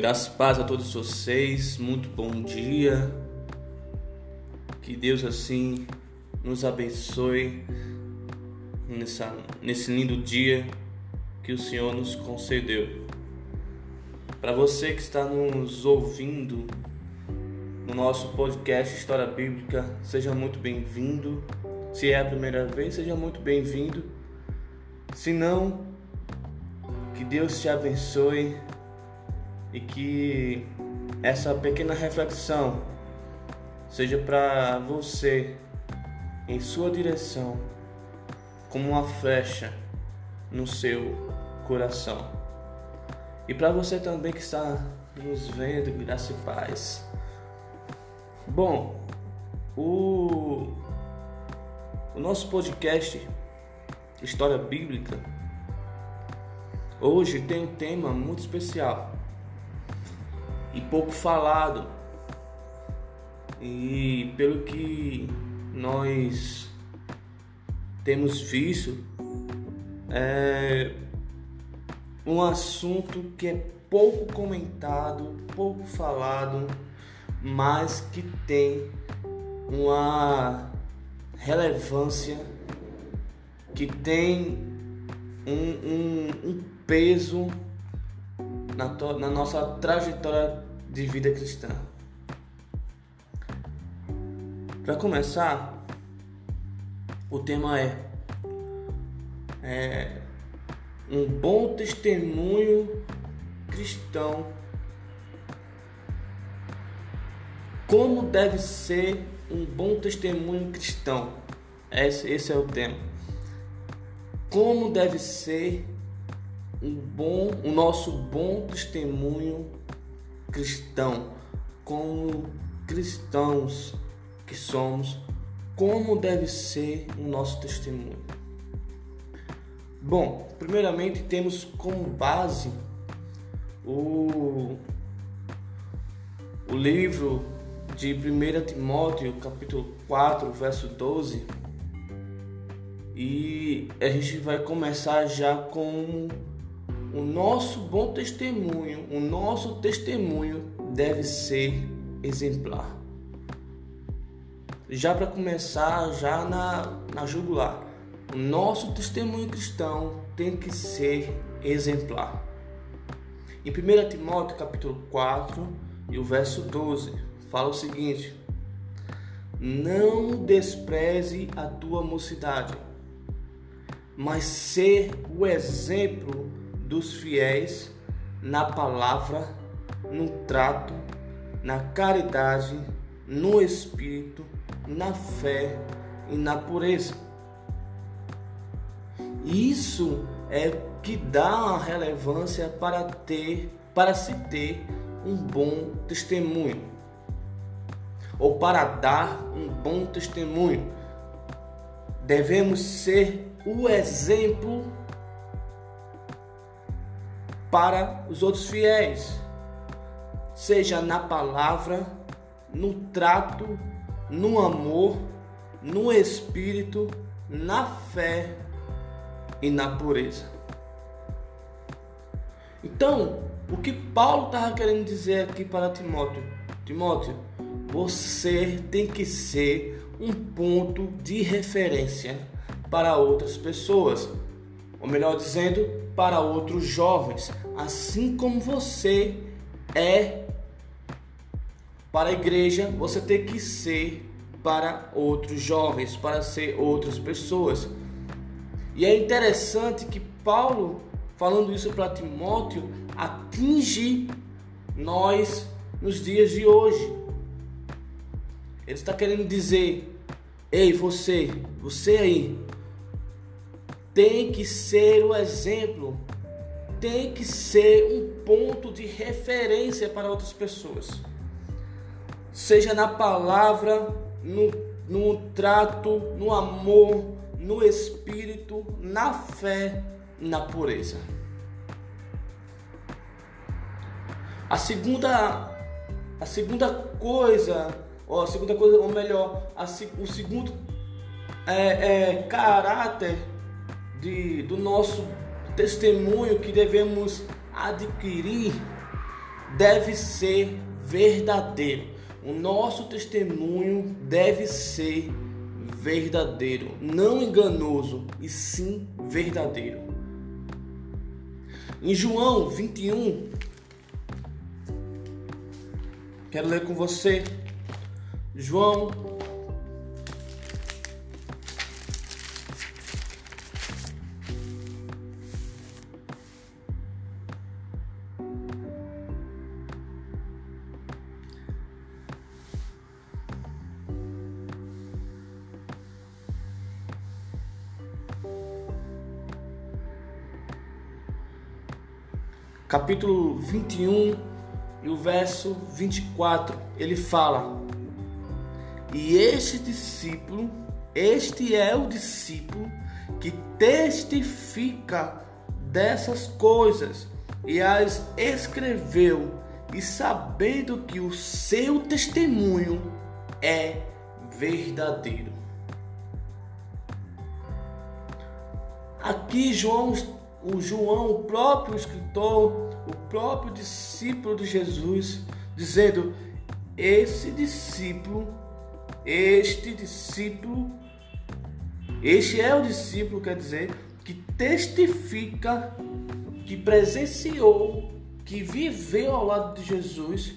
Graças e paz a todos vocês, muito bom dia. Que Deus assim nos abençoe nessa, nesse lindo dia que o Senhor nos concedeu. Para você que está nos ouvindo no nosso podcast História Bíblica, seja muito bem-vindo. Se é a primeira vez, seja muito bem-vindo. Se não, que Deus te abençoe e que essa pequena reflexão seja para você em sua direção como uma flecha no seu coração. E para você também que está nos vendo, graça e paz. Bom, o, o nosso podcast História Bíblica hoje tem um tema muito especial e pouco falado. E pelo que nós temos visto, é um assunto que é pouco comentado, pouco falado, mas que tem uma relevância, que tem um, um, um peso na, na nossa trajetória de vida cristã. Para começar, o tema é, é um bom testemunho cristão. Como deve ser um bom testemunho cristão? Esse, esse é o tema. Como deve ser um bom, o nosso bom testemunho cristão, como cristãos que somos, como deve ser o nosso testemunho. Bom, primeiramente temos como base o, o livro de 1 Timóteo, capítulo 4, verso 12. E a gente vai começar já com o nosso bom testemunho, o nosso testemunho deve ser exemplar. Já para começar, já na, na jugular, o nosso testemunho cristão tem que ser exemplar. Em 1 Timóteo capítulo 4 e o verso 12, fala o seguinte: Não despreze a tua mocidade, mas ser o exemplo dos fiéis na palavra, no trato, na caridade, no espírito, na fé e na pureza. Isso é que dá uma relevância para ter, para se ter um bom testemunho ou para dar um bom testemunho. Devemos ser o exemplo para os outros fiéis, seja na palavra, no trato, no amor, no espírito, na fé e na pureza. Então, o que Paulo estava querendo dizer aqui para Timóteo? Timóteo, você tem que ser um ponto de referência para outras pessoas, ou melhor dizendo, para outros jovens, assim como você é para a igreja, você tem que ser para outros jovens, para ser outras pessoas. E é interessante que Paulo, falando isso para Timóteo, atinge nós nos dias de hoje. Ele está querendo dizer: ei, você, você aí, tem que ser o exemplo, tem que ser um ponto de referência para outras pessoas. Seja na palavra, no, no trato, no amor, no espírito, na fé, na pureza. A segunda, a segunda coisa, ou a segunda coisa, ou melhor, a, o segundo é, é, caráter de, do nosso testemunho que devemos adquirir deve ser verdadeiro. O nosso testemunho deve ser verdadeiro, não enganoso, e sim verdadeiro. Em João 21, quero ler com você. João capítulo 21 e o verso 24, ele fala: E este discípulo, este é o discípulo que testifica dessas coisas e as escreveu, e sabendo que o seu testemunho é verdadeiro. Aqui João o João, o próprio escritor, o próprio discípulo de Jesus, dizendo: esse discípulo, este discípulo, este é o discípulo, quer dizer, que testifica, que presenciou, que viveu ao lado de Jesus,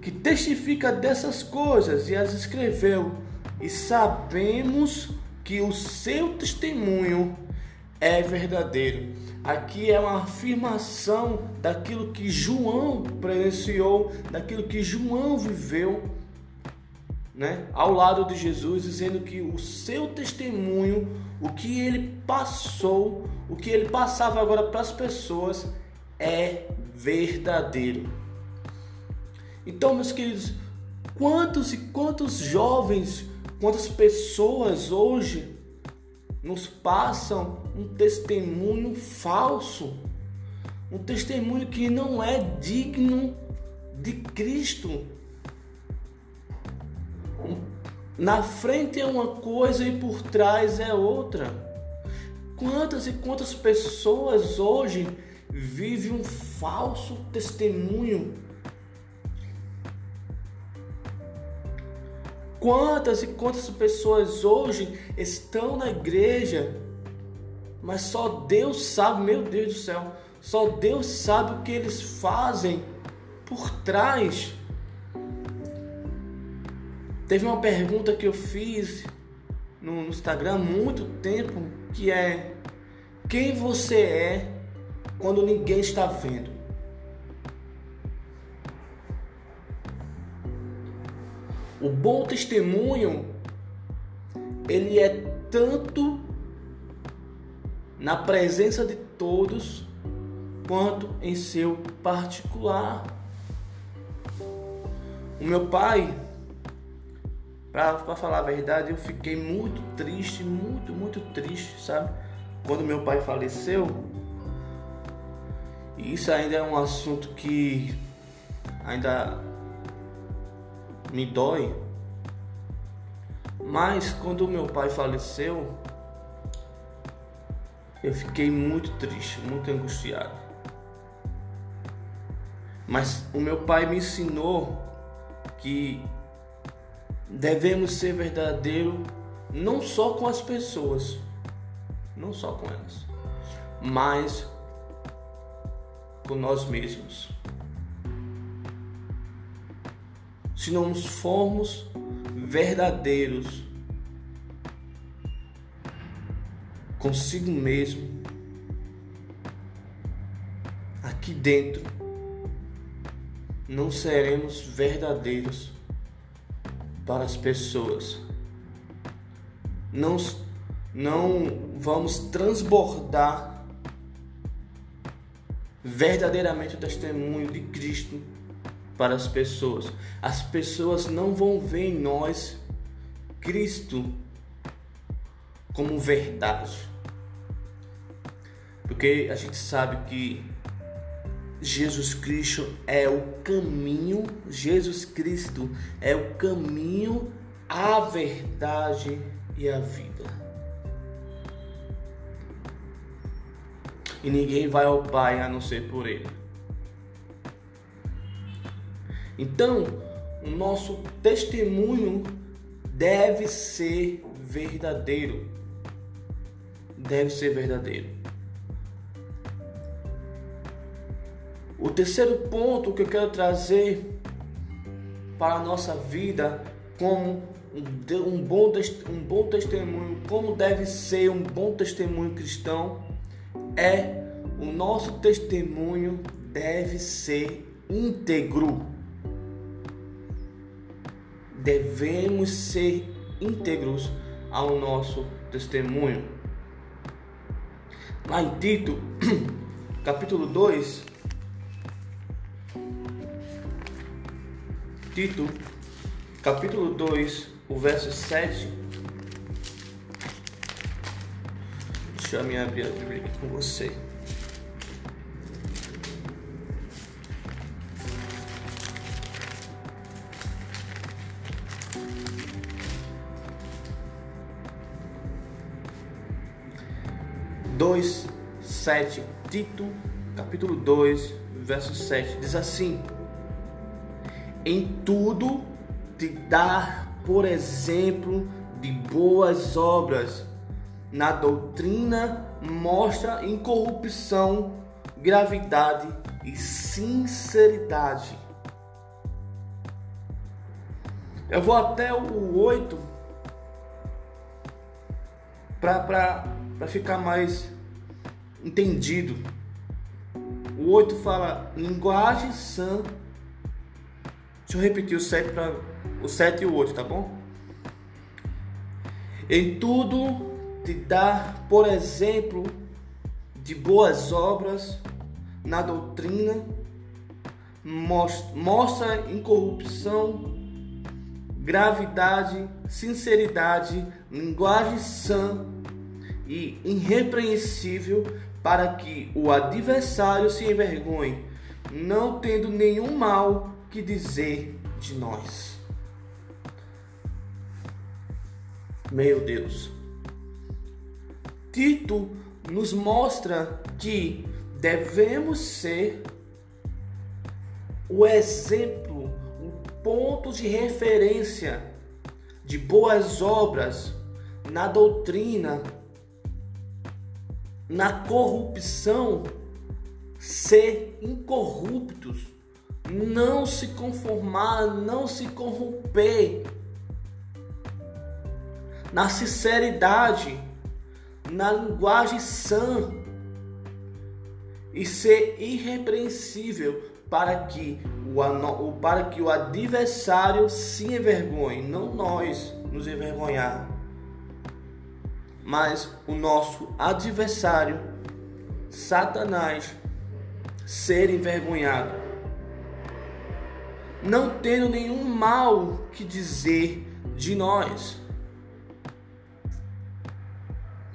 que testifica dessas coisas e as escreveu, e sabemos que o seu testemunho é verdadeiro. Aqui é uma afirmação daquilo que João presenciou, daquilo que João viveu, né, ao lado de Jesus, dizendo que o seu testemunho, o que ele passou, o que ele passava agora para as pessoas é verdadeiro. Então, meus queridos, quantos e quantos jovens, quantas pessoas hoje nos passam um testemunho falso, um testemunho que não é digno de Cristo. Na frente é uma coisa e por trás é outra. Quantas e quantas pessoas hoje vivem um falso testemunho Quantas e quantas pessoas hoje estão na igreja, mas só Deus sabe, meu Deus do céu, só Deus sabe o que eles fazem por trás. Teve uma pergunta que eu fiz no Instagram há muito tempo, que é quem você é quando ninguém está vendo? O bom testemunho ele é tanto na presença de todos quanto em seu particular. O meu pai, para falar a verdade, eu fiquei muito triste, muito, muito triste, sabe? Quando meu pai faleceu. E isso ainda é um assunto que ainda me dói. Mas quando meu pai faleceu, eu fiquei muito triste, muito angustiado. Mas o meu pai me ensinou que devemos ser verdadeiro não só com as pessoas, não só com elas, mas com nós mesmos. se não formos verdadeiros consigo mesmo, aqui dentro, não seremos verdadeiros para as pessoas. Não, não vamos transbordar verdadeiramente o testemunho de Cristo para as pessoas. As pessoas não vão ver em nós Cristo como verdade. Porque a gente sabe que Jesus Cristo é o caminho, Jesus Cristo é o caminho, a verdade e a vida. E ninguém vai ao Pai a não ser por Ele. Então, o nosso testemunho deve ser verdadeiro. Deve ser verdadeiro. Terceiro ponto que eu quero trazer para a nossa vida como um bom, um bom testemunho, como deve ser um bom testemunho cristão, é o nosso testemunho deve ser íntegro. Devemos ser íntegros ao nosso testemunho. Lá em Tito, capítulo 2, Tito, capítulo 2, o verso 7. Deixa eu abrir a Bíblia aqui com você. Dois, sete, Tito, capítulo 2, verso 7, diz assim: Em tudo te dar por exemplo de boas obras. Na doutrina mostra incorrupção, gravidade e sinceridade. Eu vou até o 8 para ficar mais entendido. O 8 fala linguagem sã. Deixa eu repetir o 7 para o 7 e o 8, tá bom? Em tudo te dá, por exemplo, de boas obras na doutrina, mostra incorrupção, gravidade, sinceridade, linguagem sã e irrepreensível, para que o adversário se envergonhe, não tendo nenhum mal que dizer de nós. Meu Deus. Tito nos mostra que devemos ser o exemplo, o ponto de referência de boas obras na doutrina, na corrupção, ser incorruptos, não se conformar, não se corromper. Na sinceridade, na linguagem sã. E ser irrepreensível para que o, para que o adversário se envergonhe, não nós nos envergonhar, mas o nosso adversário, Satanás, ser envergonhado, não tendo nenhum mal que dizer de nós.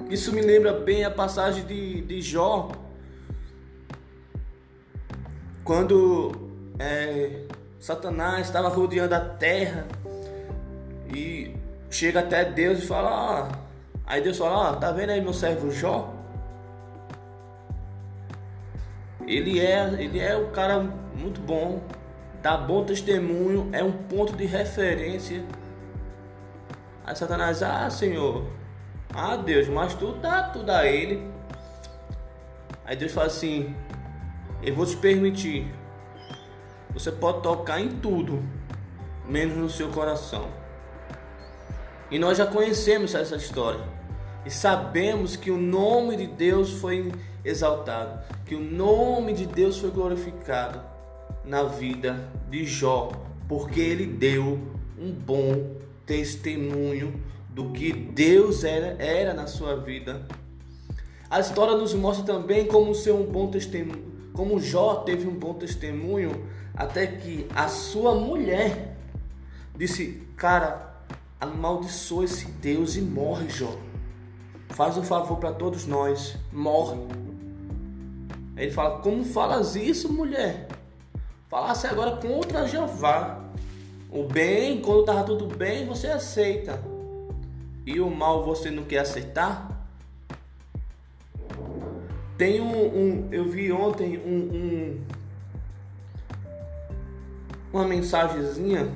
Isso me lembra bem a passagem de, de Jó, quando é, Satanás estava rodeando a terra e chega até Deus e fala: ah, aí Deus fala: ah, tá vendo aí meu servo Jó? Ele é, ele é um cara muito bom, dá bom testemunho, é um ponto de referência. Aí Satanás, ah, Senhor, ah, Deus, mas tu dá tudo a ele. Aí Deus fala assim: Eu vou te permitir. Você pode tocar em tudo, menos no seu coração. E nós já conhecemos essa história. E sabemos que o nome de Deus foi exaltado, que o nome de Deus foi glorificado na vida de Jó, porque ele deu um bom testemunho do que Deus era, era na sua vida. A história nos mostra também como ser um bom testemunho, como Jó teve um bom testemunho até que a sua mulher disse: "Cara, amaldiçoa esse Deus e morre, Jó. Faz um favor para todos nós, morre." Aí ele fala: "Como falas isso, mulher? Falasse agora contra Jeová. O bem, quando estava tudo bem, você aceita e o mal você não quer aceitar? Tem um, um eu vi ontem um, um, uma mensagenzinha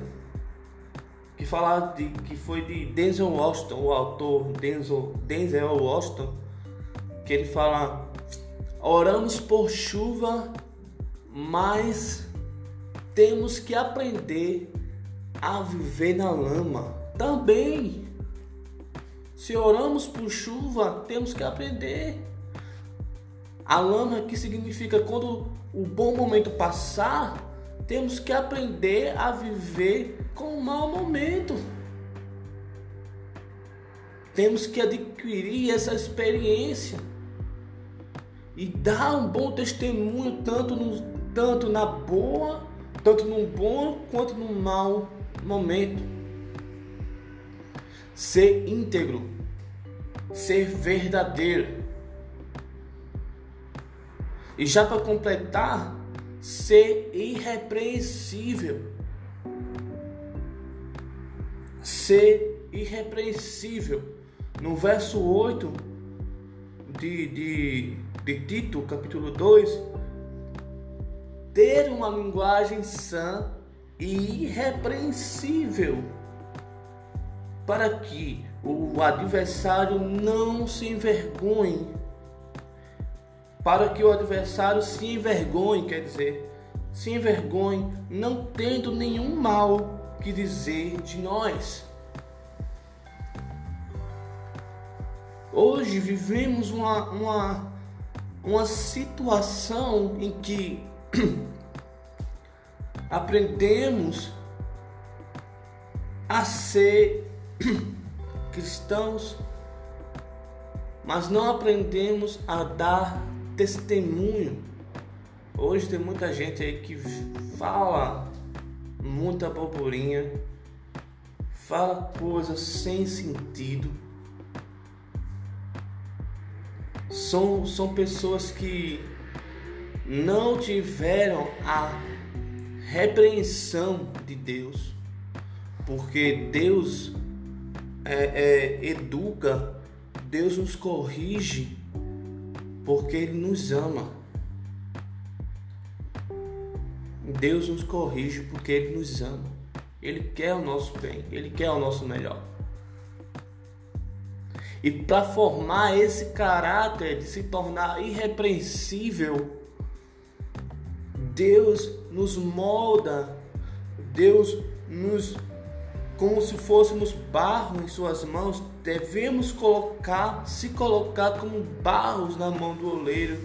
que fala de que foi de Denzel Washington, o autor Denzel, Denzel Washington, que ele fala: oramos por chuva, mas temos que aprender a viver na lama. Também, se oramos por chuva, temos que aprender. A lama que significa quando o bom momento passar, temos que aprender a viver com o mau momento. Temos que adquirir essa experiência e dar um bom testemunho tanto, no, tanto na boa, tanto no bom quanto no mau momento. Ser íntegro, ser verdadeiro. E já para completar, ser irrepreensível. Ser irrepreensível. No verso 8 de, de, de Tito, capítulo 2, ter uma linguagem sã e irrepreensível, para que o adversário não se envergonhe para que o adversário se envergonhe, quer dizer, se envergonhe, não tendo nenhum mal que dizer de nós. Hoje vivemos uma, uma, uma situação em que aprendemos a ser cristãos, mas não aprendemos a dar testemunho. Hoje tem muita gente aí que fala muita boburinha, fala coisas sem sentido. São, são pessoas que não tiveram a repreensão de Deus, porque Deus é, é, educa, Deus nos corrige porque Ele nos ama. Deus nos corrige porque Ele nos ama. Ele quer o nosso bem, Ele quer o nosso melhor. E para formar esse caráter de se tornar irrepreensível, Deus nos molda, Deus nos como se fôssemos barro em suas mãos, devemos colocar, se colocar como barros na mão do oleiro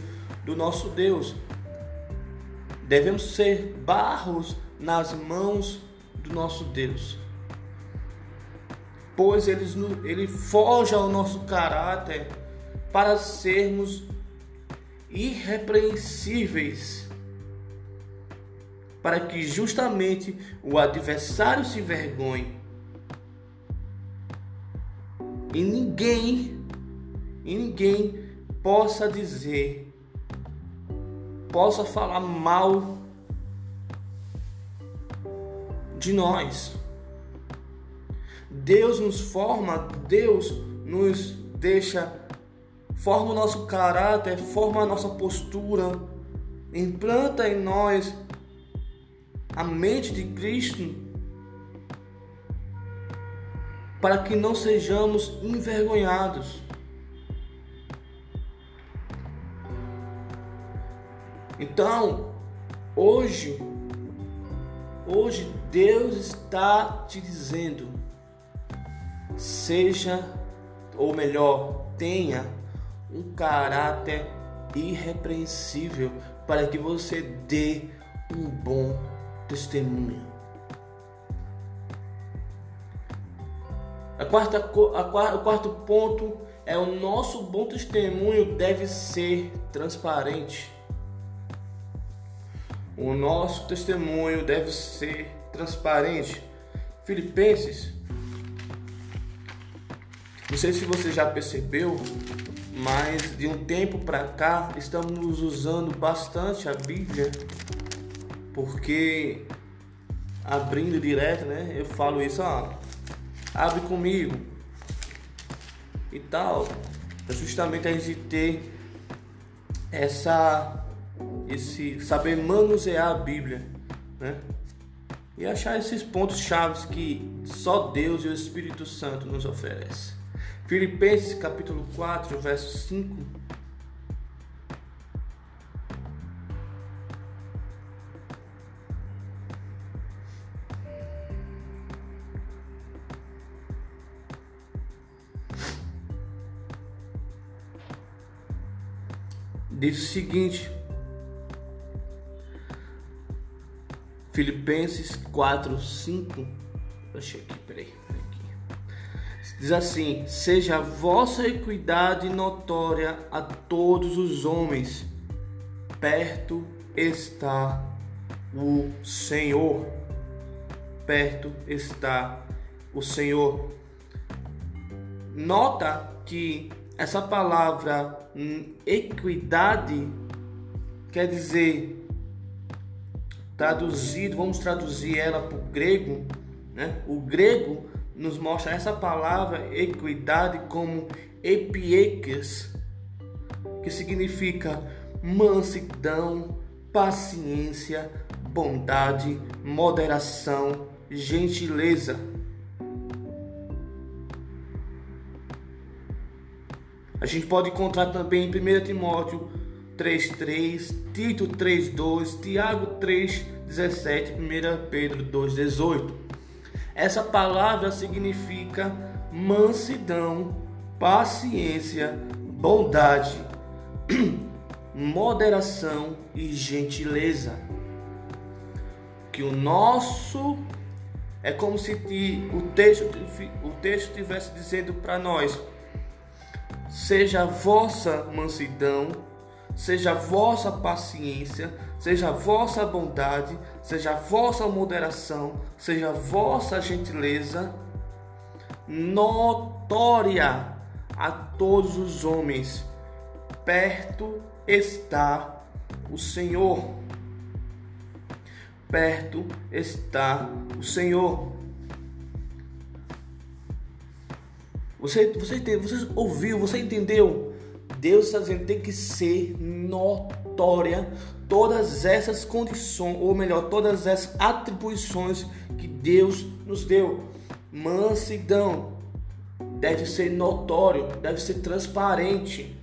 do nosso Deus. Devemos ser barros nas mãos do nosso Deus. Pois ele, ele forja o nosso caráter para sermos irrepreensíveis, para que justamente o adversário se envergonhe e ninguém, e ninguém possa dizer, possa falar mal de nós. Deus nos forma, Deus nos deixa, forma o nosso caráter, forma a nossa postura, implanta em nós a mente de Cristo para que não sejamos envergonhados. Então, hoje, hoje Deus está te dizendo: seja, ou melhor, tenha um caráter irrepreensível para que você dê um bom testemunho. A quarta, a, o quarto ponto é o nosso bom testemunho deve ser transparente. O nosso testemunho deve ser transparente. Filipenses, não sei se você já percebeu, mas de um tempo para cá estamos usando bastante a Bíblia, porque abrindo direto, né? Eu falo isso, ó, abre comigo e tal. É justamente a gente ter essa esse saber manusear a Bíblia, né? e achar esses pontos chaves que só Deus e o Espírito Santo nos oferecem. Filipenses capítulo 4, verso 5 diz o seguinte: Filipenses 4, 5. Deixa aqui, peraí, peraí. Diz assim: Seja a vossa equidade notória a todos os homens, perto está o Senhor. Perto está o Senhor. Nota que essa palavra hum, equidade quer dizer traduzido, vamos traduzir ela para o grego, né? O grego nos mostra essa palavra equidade como epiekes, que significa mansidão, paciência, bondade, moderação, gentileza. A gente pode encontrar também em 1 Timóteo 3,3, Tito 3,2, Tiago 3,17, 1 Pedro 2,18. Essa palavra significa mansidão, paciência, bondade, moderação e gentileza. Que o nosso é como se o texto o texto estivesse dizendo para nós seja a vossa mansidão, seja a vossa paciência, seja a vossa bondade, seja a vossa moderação, seja a vossa gentileza notória a todos os homens. Perto está o Senhor. Perto está o Senhor. Você, você, você ouviu, você entendeu? Deus está dizendo tem que ser notória todas essas condições, ou melhor, todas essas atribuições que Deus nos deu. Mansidão deve ser notório, deve ser transparente.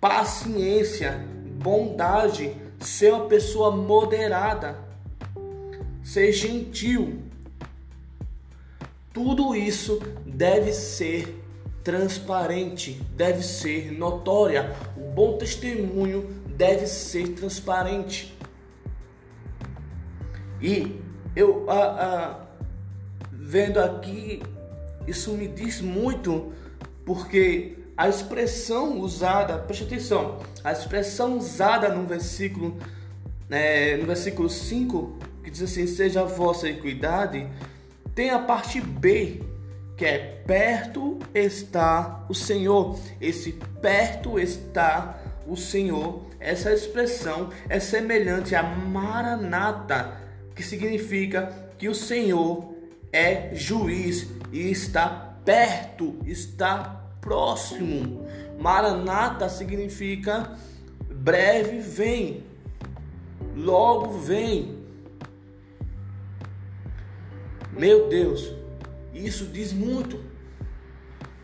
Paciência, bondade, ser uma pessoa moderada, ser gentil, tudo isso deve ser transparente, deve ser notória. O bom testemunho deve ser transparente. E eu vendo aqui, isso me diz muito, porque a expressão usada, preste atenção, a expressão usada no versículo, é, no versículo 5, que diz assim: Seja a vossa equidade tem a parte B, que é perto está o Senhor. Esse perto está o Senhor, essa expressão é semelhante a Maranata, que significa que o Senhor é juiz e está perto, está próximo. Maranata significa breve vem, logo vem. Meu Deus, isso diz muito.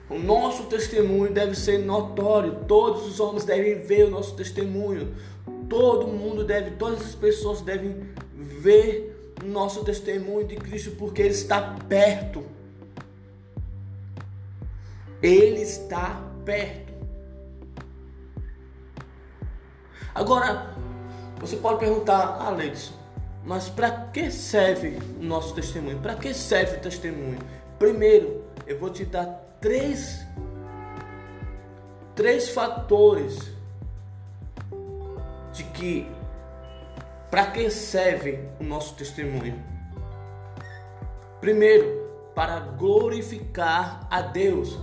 O nosso testemunho deve ser notório. Todos os homens devem ver o nosso testemunho. Todo mundo deve, todas as pessoas devem ver o nosso testemunho de Cristo porque Ele está perto. Ele está perto. Agora, você pode perguntar, Alex, mas para que serve o nosso testemunho? Para que serve o testemunho? Primeiro, eu vou te dar três, três fatores de que para que serve o nosso testemunho. Primeiro, para glorificar a Deus.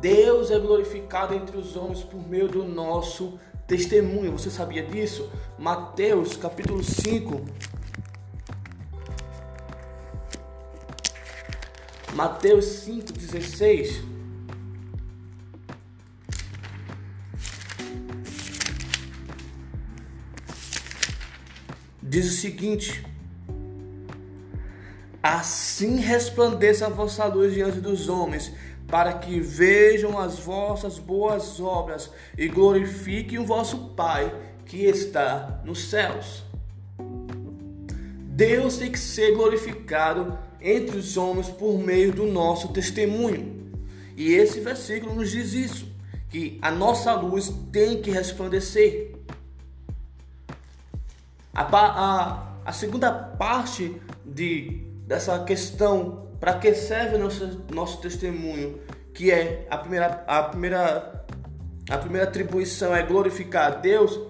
Deus é glorificado entre os homens por meio do nosso testemunho. Você sabia disso? Mateus capítulo 5, Mateus 5,16. Diz o seguinte: Assim resplandeça a vossa luz diante dos homens, para que vejam as vossas boas obras e glorifiquem o vosso Pai que está nos céus. Deus tem que ser glorificado entre os homens por meio do nosso testemunho. E esse versículo nos diz isso, que a nossa luz tem que resplandecer. A, a, a segunda parte de, dessa questão, para que serve nosso, nosso testemunho, que é a primeira, a primeira, a primeira atribuição é glorificar a Deus,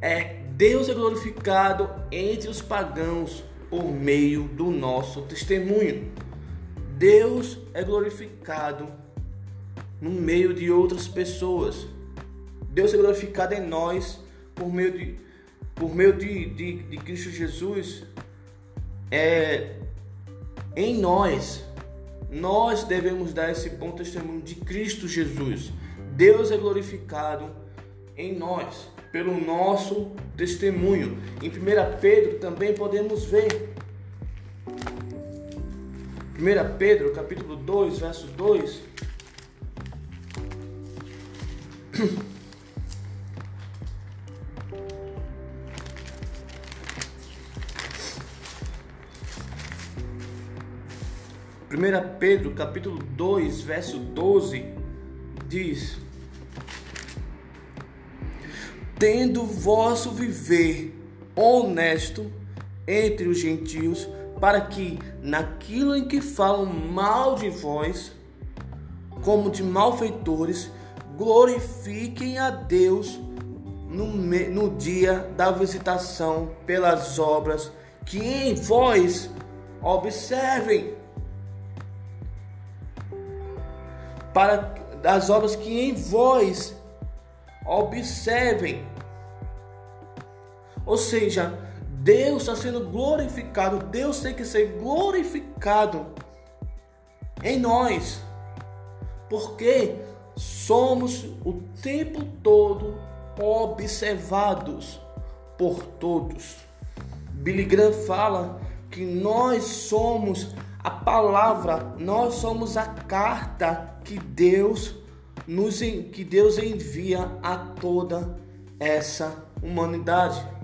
é Deus é glorificado entre os pagãos por meio do nosso testemunho. Deus é glorificado no meio de outras pessoas. Deus é glorificado em nós por meio de, por meio de, de, de Cristo Jesus. É, em nós, nós devemos dar esse bom testemunho de Cristo Jesus. Deus é glorificado em nós pelo nosso testemunho. Em 1 Pedro também podemos ver. 1 Pedro, capítulo 2, verso 2. Primeira Pedro, capítulo 2, verso 12, diz: tendo vosso viver honesto entre os gentios, para que naquilo em que falam mal de vós, como de malfeitores, glorifiquem a Deus no, no dia da visitação pelas obras que em vós observem. Para das obras que em vós Observem. Ou seja, Deus está sendo glorificado, Deus tem que ser glorificado em nós, porque somos o tempo todo observados por todos. Billy Graham fala que nós somos a palavra, nós somos a carta que Deus nos, que Deus envia a toda essa humanidade,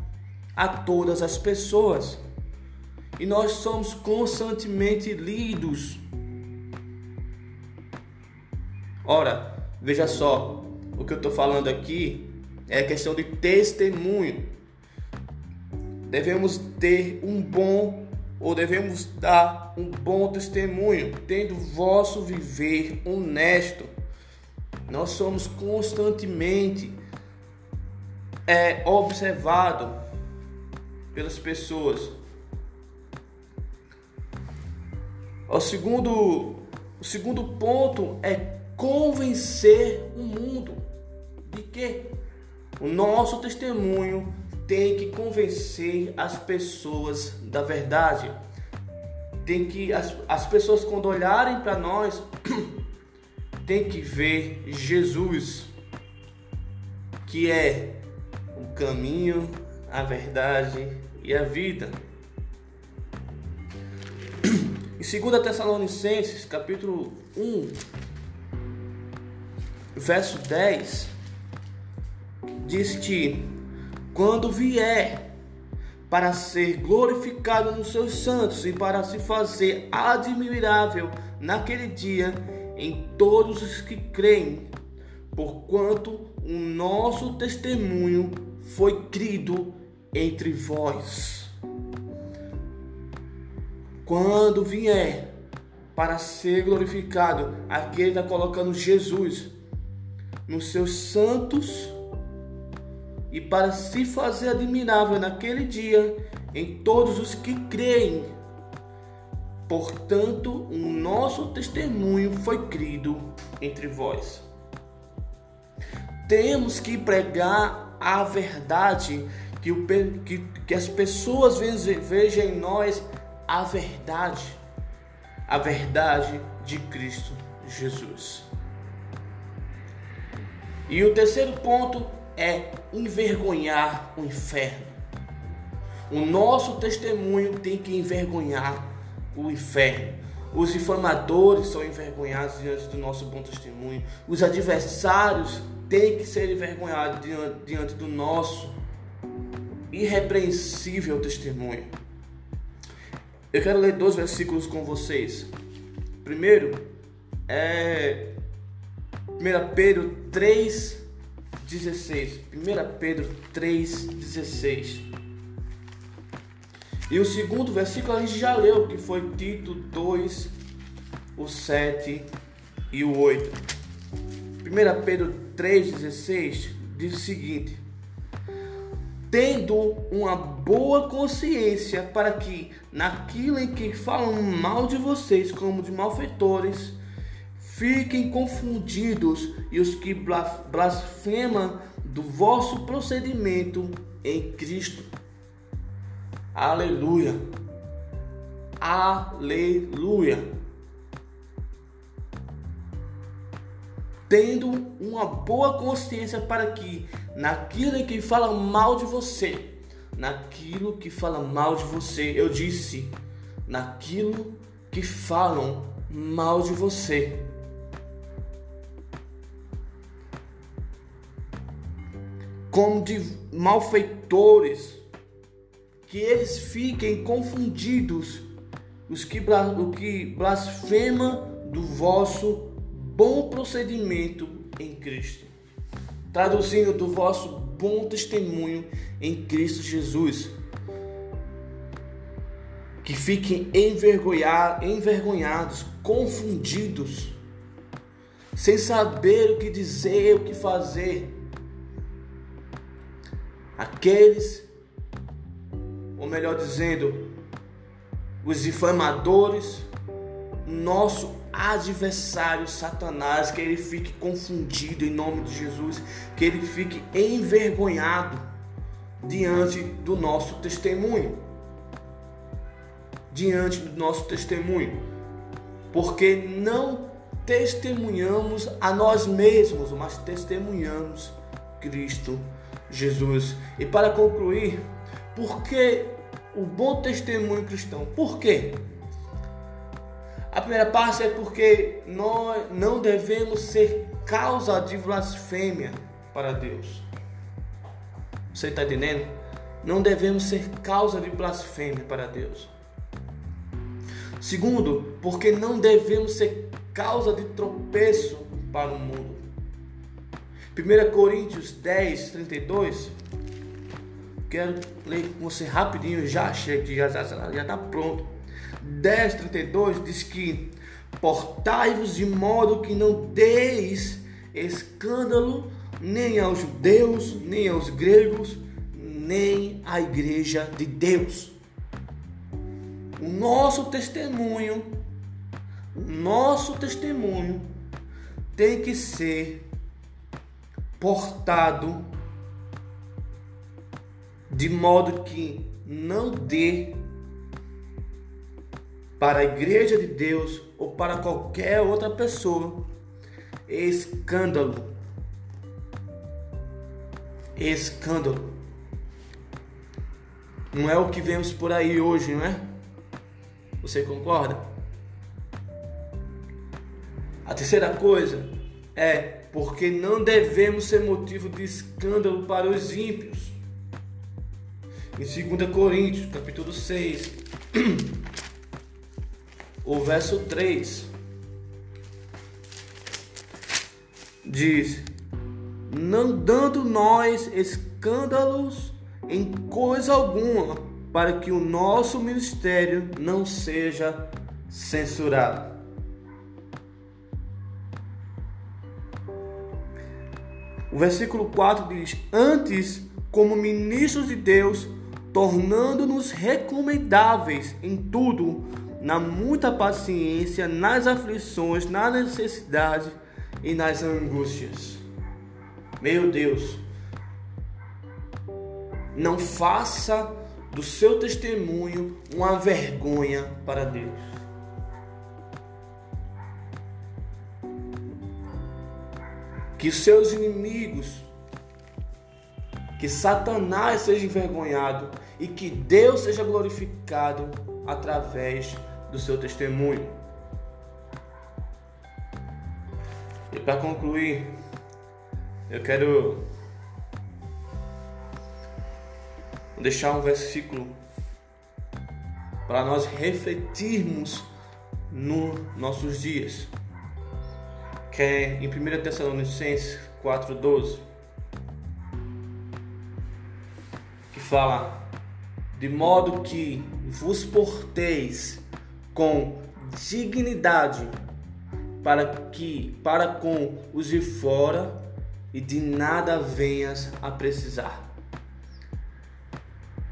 a todas as pessoas. E nós somos constantemente lidos. Ora, veja só, o que eu estou falando aqui é questão de testemunho. Devemos ter um bom ou devemos dar um bom testemunho, tendo vosso viver honesto nós somos constantemente é, observados pelas pessoas. O segundo, o segundo ponto é convencer o mundo de que o nosso testemunho tem que convencer as pessoas da verdade. Tem que as, as pessoas quando olharem para nós tem que ver Jesus, que é o caminho, a verdade e a vida. Em 2 Tessalonicenses, capítulo 1, verso 10, diz que quando vier para ser glorificado nos seus santos e para se fazer admirável naquele dia, em todos os que creem, porquanto o nosso testemunho foi crido entre vós. Quando vier para ser glorificado, aqui ele está colocando Jesus nos seus santos e para se fazer admirável naquele dia em todos os que creem Portanto, o nosso testemunho foi crido entre vós. Temos que pregar a verdade, que, o, que, que as pessoas vejam em nós a verdade, a verdade de Cristo Jesus. E o terceiro ponto é envergonhar o inferno. O nosso testemunho tem que envergonhar o inferno. Os informadores são envergonhados diante do nosso bom testemunho. Os adversários têm que ser envergonhados diante do nosso irrepreensível testemunho. Eu quero ler dois versículos com vocês. Primeiro é 1 Pedro 3, 16. 1 Pedro 3, 16. E o segundo versículo a gente já leu, que foi Tito 2, o 7 e o 8. 1 Pedro 3,16 diz o seguinte: Tendo uma boa consciência para que, naquilo em que falam mal de vocês como de malfeitores, fiquem confundidos e os que blasfemam do vosso procedimento em Cristo Aleluia. Aleluia. Tendo uma boa consciência para que naquilo que fala mal de você, naquilo que fala mal de você, eu disse, naquilo que falam mal de você. Como de malfeitores, que eles fiquem confundidos, os que, o que blasfema do vosso bom procedimento em Cristo. Traduzindo do vosso bom testemunho em Cristo Jesus. Que fiquem envergonhados, confundidos, sem saber o que dizer, o que fazer. Aqueles ou melhor dizendo, os difamadores, nosso adversário Satanás, que ele fique confundido em nome de Jesus, que ele fique envergonhado diante do nosso testemunho. Diante do nosso testemunho. Porque não testemunhamos a nós mesmos, mas testemunhamos Cristo Jesus. E para concluir, por que o bom testemunho cristão? Por quê? A primeira parte é porque nós não devemos ser causa de blasfêmia para Deus. Você está entendendo? Não devemos ser causa de blasfêmia para Deus. Segundo, porque não devemos ser causa de tropeço para o mundo. 1 Coríntios 10, 32 Quero ler com você rapidinho, já achei já está tá pronto. 10:32 diz que portai-vos de modo que não deis escândalo nem aos judeus, nem aos gregos, nem à igreja de Deus. O nosso testemunho, o nosso testemunho tem que ser portado de modo que não dê para a igreja de Deus ou para qualquer outra pessoa escândalo. Escândalo. Não é o que vemos por aí hoje, não é? Você concorda? A terceira coisa é porque não devemos ser motivo de escândalo para os ímpios. Em 2 Coríntios, capítulo 6, o verso 3 diz: Não dando nós escândalos em coisa alguma, para que o nosso ministério não seja censurado. O versículo 4 diz: Antes, como ministros de Deus, tornando-nos recomendáveis em tudo, na muita paciência, nas aflições, na necessidade e nas angústias. Meu Deus, não faça do seu testemunho uma vergonha para Deus. Que seus inimigos, que Satanás seja envergonhado e que Deus seja glorificado através do seu testemunho. E para concluir, eu quero deixar um versículo para nós refletirmos nos nossos dias, que é em 1 Tessalonicenses 4,12, que fala: De modo que vos porteis com dignidade para que para com os de fora e de nada venhas a precisar.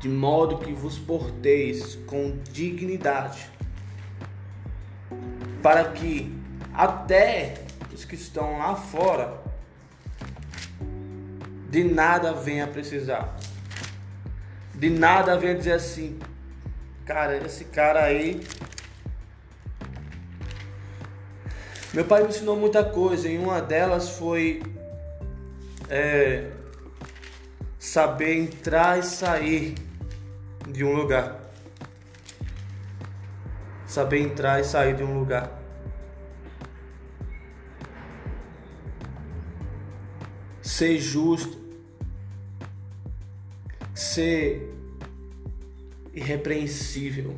De modo que vos porteis com dignidade, para que até os que estão lá fora de nada venha a precisar. De nada venha dizer assim, cara, esse cara aí Meu pai me ensinou muita coisa e uma delas foi é, saber entrar e sair de um lugar. Saber entrar e sair de um lugar. Ser justo. Ser irrepreensível.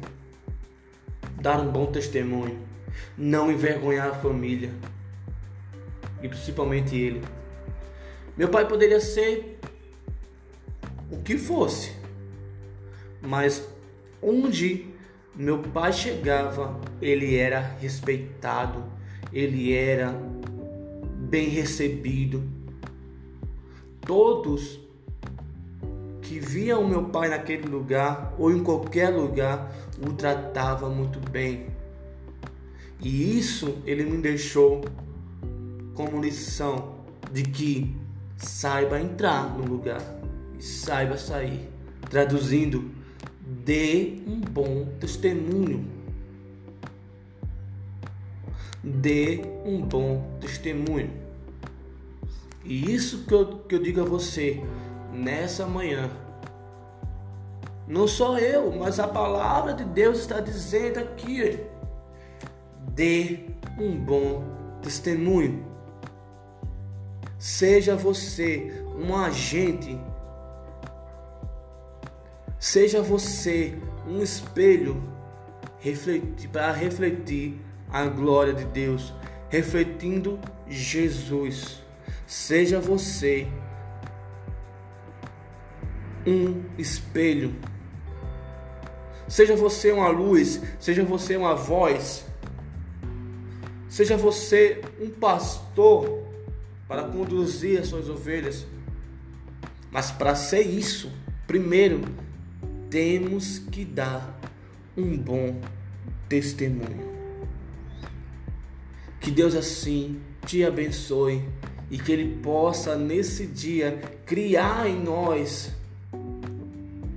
Dar um bom testemunho não envergonhar a família e principalmente ele. Meu pai poderia ser o que fosse, mas onde meu pai chegava, ele era respeitado, ele era bem recebido. Todos que viam meu pai naquele lugar ou em qualquer lugar o tratavam muito bem. E isso ele me deixou como lição de que saiba entrar no lugar e saiba sair. Traduzindo, dê um bom testemunho. Dê um bom testemunho. E isso que eu, que eu digo a você nessa manhã. Não sou eu, mas a palavra de Deus está dizendo aqui dê um bom testemunho. Seja você um agente, seja você um espelho para refletir a glória de Deus, refletindo Jesus. Seja você um espelho. Seja você uma luz, seja você uma voz Seja você um pastor para conduzir as suas ovelhas. Mas para ser isso, primeiro temos que dar um bom testemunho. Que Deus assim te abençoe e que Ele possa nesse dia criar em nós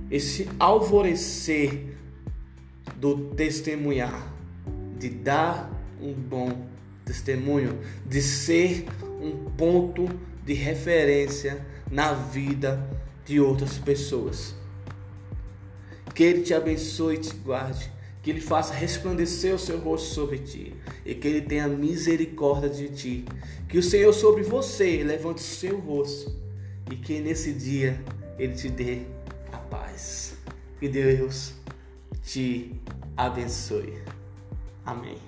esse alvorecer do testemunhar, de dar um bom testemunho, de ser um ponto de referência na vida de outras pessoas. Que Ele te abençoe e te guarde, que Ele faça resplandecer o seu rosto sobre ti e que Ele tenha misericórdia de ti. Que o Senhor sobre você levante o seu rosto e que nesse dia Ele te dê a paz. Que Deus te abençoe. Amém.